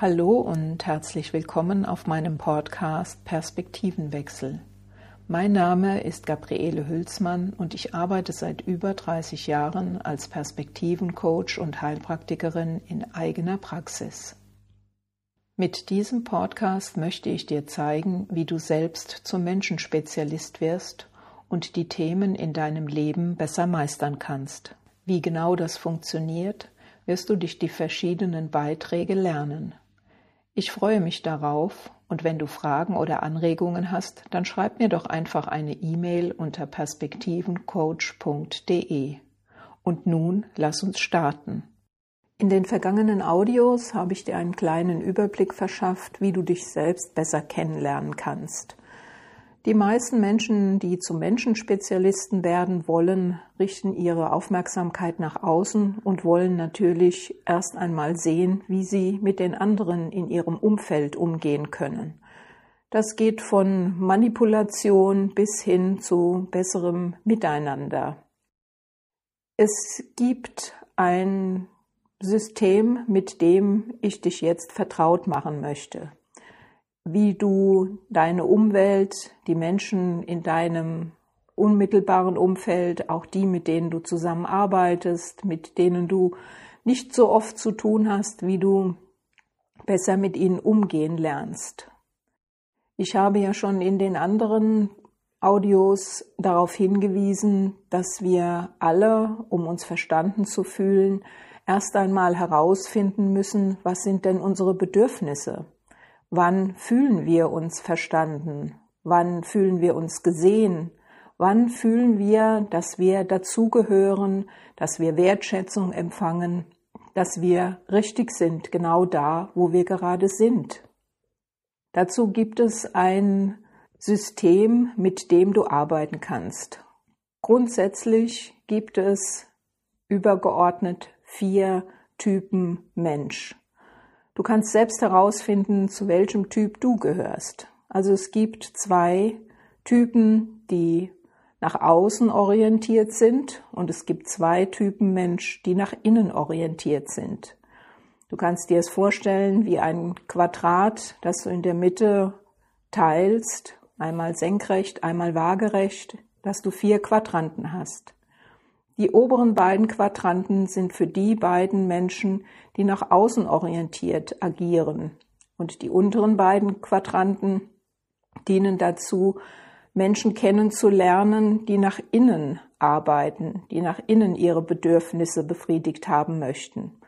Hallo und herzlich willkommen auf meinem Podcast Perspektivenwechsel. Mein Name ist Gabriele Hülsmann und ich arbeite seit über 30 Jahren als Perspektivencoach und Heilpraktikerin in eigener Praxis. Mit diesem Podcast möchte ich dir zeigen, wie du selbst zum Menschenspezialist wirst und die Themen in deinem Leben besser meistern kannst. Wie genau das funktioniert, wirst du durch die verschiedenen Beiträge lernen. Ich freue mich darauf und wenn du Fragen oder Anregungen hast, dann schreib mir doch einfach eine E-Mail unter perspektivencoach.de. Und nun lass uns starten. In den vergangenen Audios habe ich dir einen kleinen Überblick verschafft, wie du dich selbst besser kennenlernen kannst. Die meisten Menschen, die zu Menschenspezialisten werden wollen, richten ihre Aufmerksamkeit nach außen und wollen natürlich erst einmal sehen, wie sie mit den anderen in ihrem Umfeld umgehen können. Das geht von Manipulation bis hin zu besserem Miteinander. Es gibt ein System, mit dem ich dich jetzt vertraut machen möchte wie du deine Umwelt, die Menschen in deinem unmittelbaren Umfeld, auch die, mit denen du zusammenarbeitest, mit denen du nicht so oft zu tun hast, wie du besser mit ihnen umgehen lernst. Ich habe ja schon in den anderen Audios darauf hingewiesen, dass wir alle, um uns verstanden zu fühlen, erst einmal herausfinden müssen, was sind denn unsere Bedürfnisse? Wann fühlen wir uns verstanden? Wann fühlen wir uns gesehen? Wann fühlen wir, dass wir dazugehören, dass wir Wertschätzung empfangen, dass wir richtig sind, genau da, wo wir gerade sind? Dazu gibt es ein System, mit dem du arbeiten kannst. Grundsätzlich gibt es übergeordnet vier Typen Mensch. Du kannst selbst herausfinden, zu welchem Typ du gehörst. Also es gibt zwei Typen, die nach außen orientiert sind und es gibt zwei Typen Mensch, die nach innen orientiert sind. Du kannst dir es vorstellen wie ein Quadrat, das du in der Mitte teilst, einmal senkrecht, einmal waagerecht, dass du vier Quadranten hast. Die oberen beiden Quadranten sind für die beiden Menschen, die nach außen orientiert agieren. Und die unteren beiden Quadranten dienen dazu, Menschen kennenzulernen, die nach innen arbeiten, die nach innen ihre Bedürfnisse befriedigt haben möchten.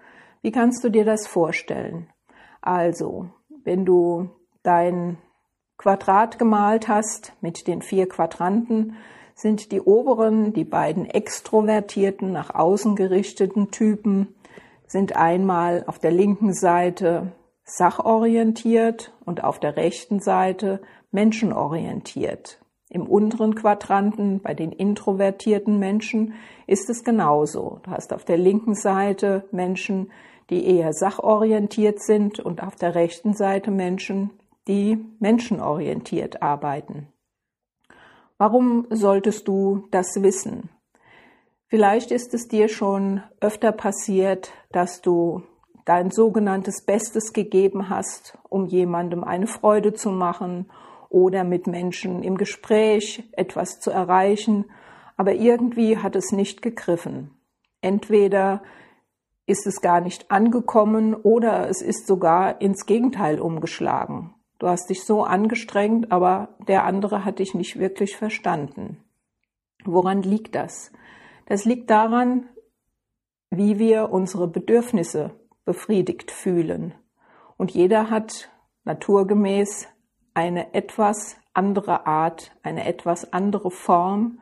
Wie kannst du dir das vorstellen? Also, wenn du dein Quadrat gemalt hast mit den vier Quadranten, sind die oberen, die beiden extrovertierten, nach außen gerichteten Typen, sind einmal auf der linken Seite sachorientiert und auf der rechten Seite menschenorientiert. Im unteren Quadranten bei den introvertierten Menschen ist es genauso. Du hast auf der linken Seite Menschen, die eher sachorientiert sind und auf der rechten Seite Menschen, die menschenorientiert arbeiten. Warum solltest du das wissen? Vielleicht ist es dir schon öfter passiert, dass du dein sogenanntes Bestes gegeben hast, um jemandem eine Freude zu machen oder mit Menschen im Gespräch etwas zu erreichen, aber irgendwie hat es nicht gegriffen. Entweder ist es gar nicht angekommen oder es ist sogar ins Gegenteil umgeschlagen. Du hast dich so angestrengt, aber der andere hat dich nicht wirklich verstanden. Woran liegt das? Das liegt daran, wie wir unsere Bedürfnisse befriedigt fühlen. Und jeder hat naturgemäß eine etwas andere Art, eine etwas andere Form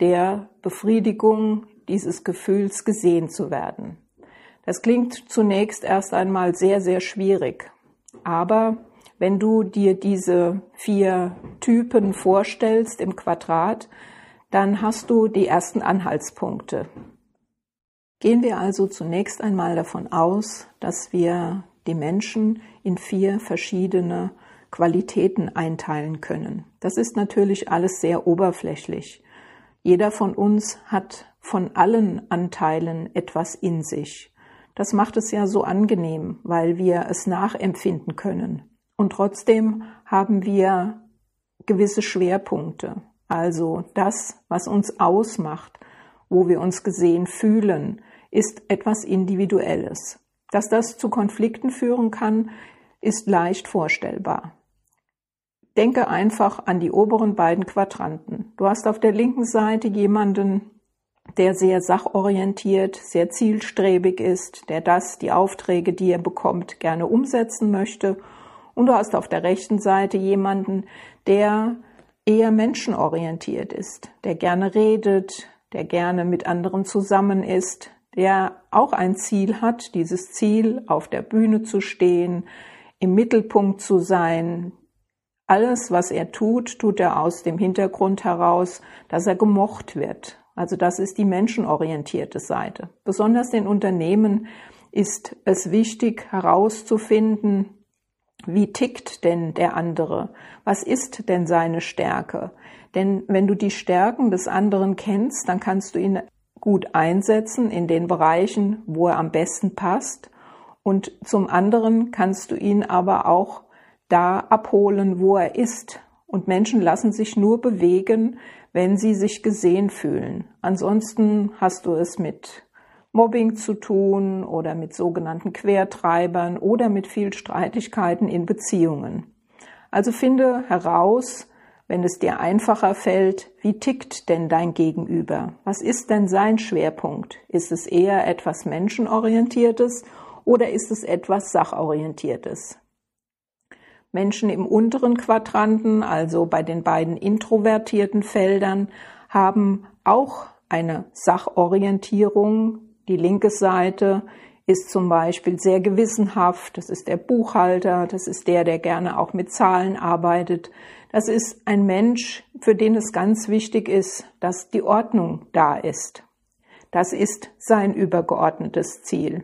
der Befriedigung dieses Gefühls gesehen zu werden. Das klingt zunächst erst einmal sehr, sehr schwierig. Aber wenn du dir diese vier Typen vorstellst im Quadrat, dann hast du die ersten Anhaltspunkte. Gehen wir also zunächst einmal davon aus, dass wir die Menschen in vier verschiedene Qualitäten einteilen können. Das ist natürlich alles sehr oberflächlich. Jeder von uns hat von allen Anteilen etwas in sich. Das macht es ja so angenehm, weil wir es nachempfinden können. Und trotzdem haben wir gewisse Schwerpunkte. Also das, was uns ausmacht, wo wir uns gesehen fühlen, ist etwas Individuelles. Dass das zu Konflikten führen kann, ist leicht vorstellbar. Denke einfach an die oberen beiden Quadranten. Du hast auf der linken Seite jemanden, der sehr sachorientiert, sehr zielstrebig ist, der das, die Aufträge, die er bekommt, gerne umsetzen möchte. Und du hast auf der rechten Seite jemanden, der eher menschenorientiert ist, der gerne redet, der gerne mit anderen zusammen ist, der auch ein Ziel hat, dieses Ziel auf der Bühne zu stehen, im Mittelpunkt zu sein. Alles, was er tut, tut er aus dem Hintergrund heraus, dass er gemocht wird. Also das ist die menschenorientierte Seite. Besonders in Unternehmen ist es wichtig herauszufinden, wie tickt denn der andere? Was ist denn seine Stärke? Denn wenn du die Stärken des anderen kennst, dann kannst du ihn gut einsetzen in den Bereichen, wo er am besten passt. Und zum anderen kannst du ihn aber auch da abholen, wo er ist. Und Menschen lassen sich nur bewegen, wenn sie sich gesehen fühlen. Ansonsten hast du es mit Mobbing zu tun oder mit sogenannten Quertreibern oder mit viel Streitigkeiten in Beziehungen. Also finde heraus, wenn es dir einfacher fällt, wie tickt denn dein Gegenüber? Was ist denn sein Schwerpunkt? Ist es eher etwas Menschenorientiertes oder ist es etwas Sachorientiertes? Menschen im unteren Quadranten, also bei den beiden introvertierten Feldern, haben auch eine Sachorientierung. Die linke Seite ist zum Beispiel sehr gewissenhaft. Das ist der Buchhalter. Das ist der, der gerne auch mit Zahlen arbeitet. Das ist ein Mensch, für den es ganz wichtig ist, dass die Ordnung da ist. Das ist sein übergeordnetes Ziel.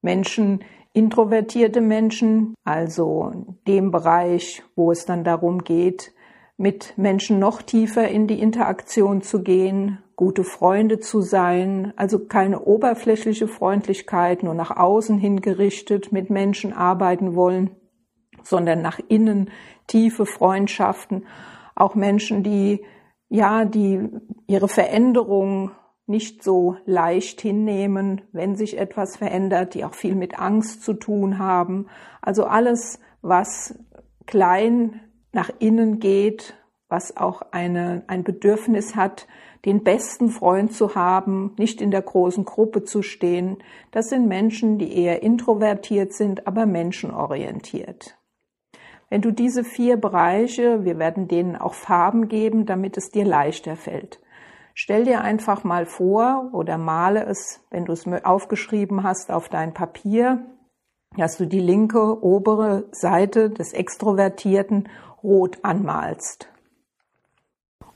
Menschen, introvertierte Menschen, also dem Bereich, wo es dann darum geht, mit Menschen noch tiefer in die Interaktion zu gehen, gute Freunde zu sein, also keine oberflächliche Freundlichkeit, nur nach außen hingerichtet mit Menschen arbeiten wollen, sondern nach innen tiefe Freundschaften, auch Menschen, die ja, die ihre Veränderung nicht so leicht hinnehmen, wenn sich etwas verändert, die auch viel mit Angst zu tun haben. Also alles, was klein nach innen geht, was auch eine, ein Bedürfnis hat, den besten Freund zu haben, nicht in der großen Gruppe zu stehen. Das sind Menschen, die eher introvertiert sind, aber menschenorientiert. Wenn du diese vier Bereiche, wir werden denen auch Farben geben, damit es dir leichter fällt. Stell dir einfach mal vor oder male es, wenn du es aufgeschrieben hast, auf dein Papier, dass du die linke obere Seite des Extrovertierten rot anmalst.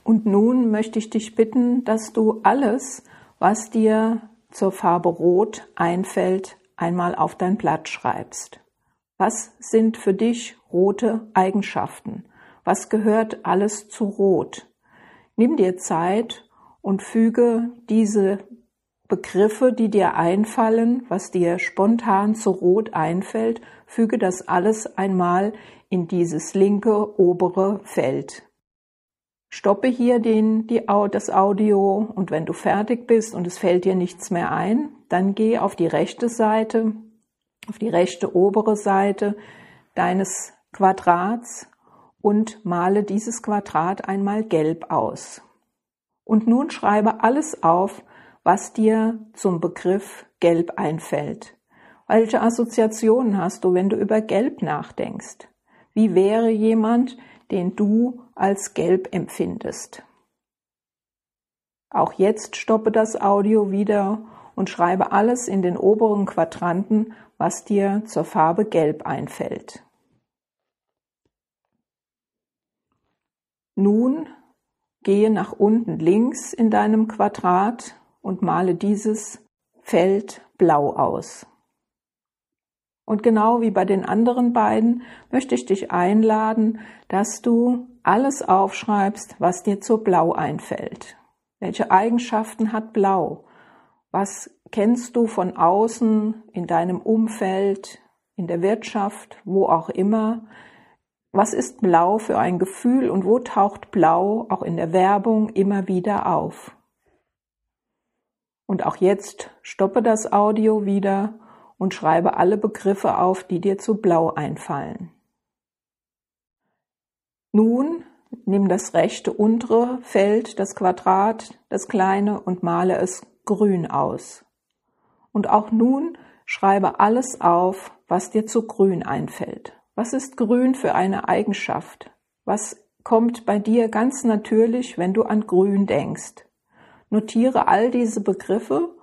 Und nun möchte ich dich bitten, dass du alles, was dir zur Farbe Rot einfällt, einmal auf dein Blatt schreibst. Was sind für dich rote Eigenschaften? Was gehört alles zu Rot? Nimm dir Zeit und füge diese Begriffe, die dir einfallen, was dir spontan zu Rot einfällt, füge das alles einmal in dieses linke obere Feld. Stoppe hier den, die, das Audio und wenn du fertig bist und es fällt dir nichts mehr ein, dann geh auf die rechte Seite, auf die rechte obere Seite deines Quadrats und male dieses Quadrat einmal gelb aus. Und nun schreibe alles auf, was dir zum Begriff Gelb einfällt. Welche Assoziationen hast du, wenn du über Gelb nachdenkst? Wie wäre jemand, den du als gelb empfindest? Auch jetzt stoppe das Audio wieder und schreibe alles in den oberen Quadranten, was dir zur Farbe Gelb einfällt. Nun Gehe nach unten links in deinem Quadrat und male dieses Feld blau aus. Und genau wie bei den anderen beiden möchte ich dich einladen, dass du alles aufschreibst, was dir zu Blau einfällt. Welche Eigenschaften hat Blau? Was kennst du von außen in deinem Umfeld, in der Wirtschaft, wo auch immer? Was ist Blau für ein Gefühl und wo taucht Blau auch in der Werbung immer wieder auf? Und auch jetzt stoppe das Audio wieder und schreibe alle Begriffe auf, die dir zu Blau einfallen. Nun nimm das rechte untere Feld, das Quadrat, das kleine und male es grün aus. Und auch nun schreibe alles auf, was dir zu grün einfällt. Was ist grün für eine Eigenschaft? Was kommt bei dir ganz natürlich, wenn du an grün denkst? Notiere all diese Begriffe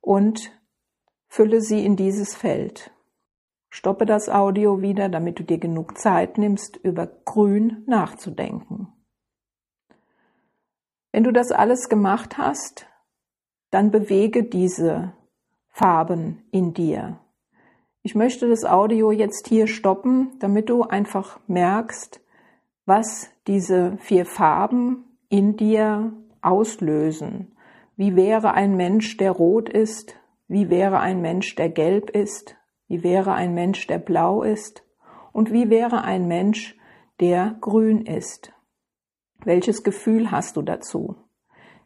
und fülle sie in dieses Feld. Stoppe das Audio wieder, damit du dir genug Zeit nimmst, über grün nachzudenken. Wenn du das alles gemacht hast, dann bewege diese Farben in dir. Ich möchte das Audio jetzt hier stoppen, damit du einfach merkst, was diese vier Farben in dir auslösen. Wie wäre ein Mensch, der rot ist? Wie wäre ein Mensch, der gelb ist? Wie wäre ein Mensch, der blau ist? Und wie wäre ein Mensch, der grün ist? Welches Gefühl hast du dazu?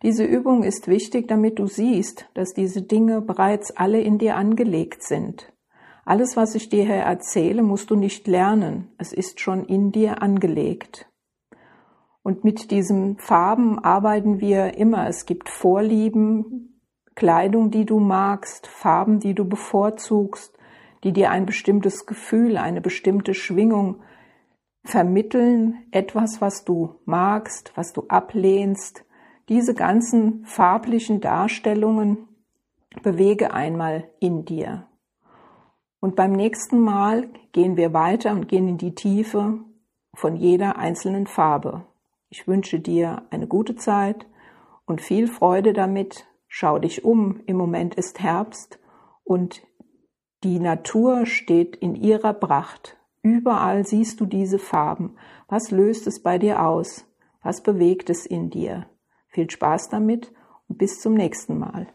Diese Übung ist wichtig, damit du siehst, dass diese Dinge bereits alle in dir angelegt sind. Alles, was ich dir hier erzähle, musst du nicht lernen. Es ist schon in dir angelegt. Und mit diesen Farben arbeiten wir immer. Es gibt Vorlieben, Kleidung, die du magst, Farben, die du bevorzugst, die dir ein bestimmtes Gefühl, eine bestimmte Schwingung vermitteln, etwas, was du magst, was du ablehnst. Diese ganzen farblichen Darstellungen bewege einmal in dir. Und beim nächsten Mal gehen wir weiter und gehen in die Tiefe von jeder einzelnen Farbe. Ich wünsche dir eine gute Zeit und viel Freude damit. Schau dich um. Im Moment ist Herbst und die Natur steht in ihrer Pracht. Überall siehst du diese Farben. Was löst es bei dir aus? Was bewegt es in dir? Viel Spaß damit und bis zum nächsten Mal.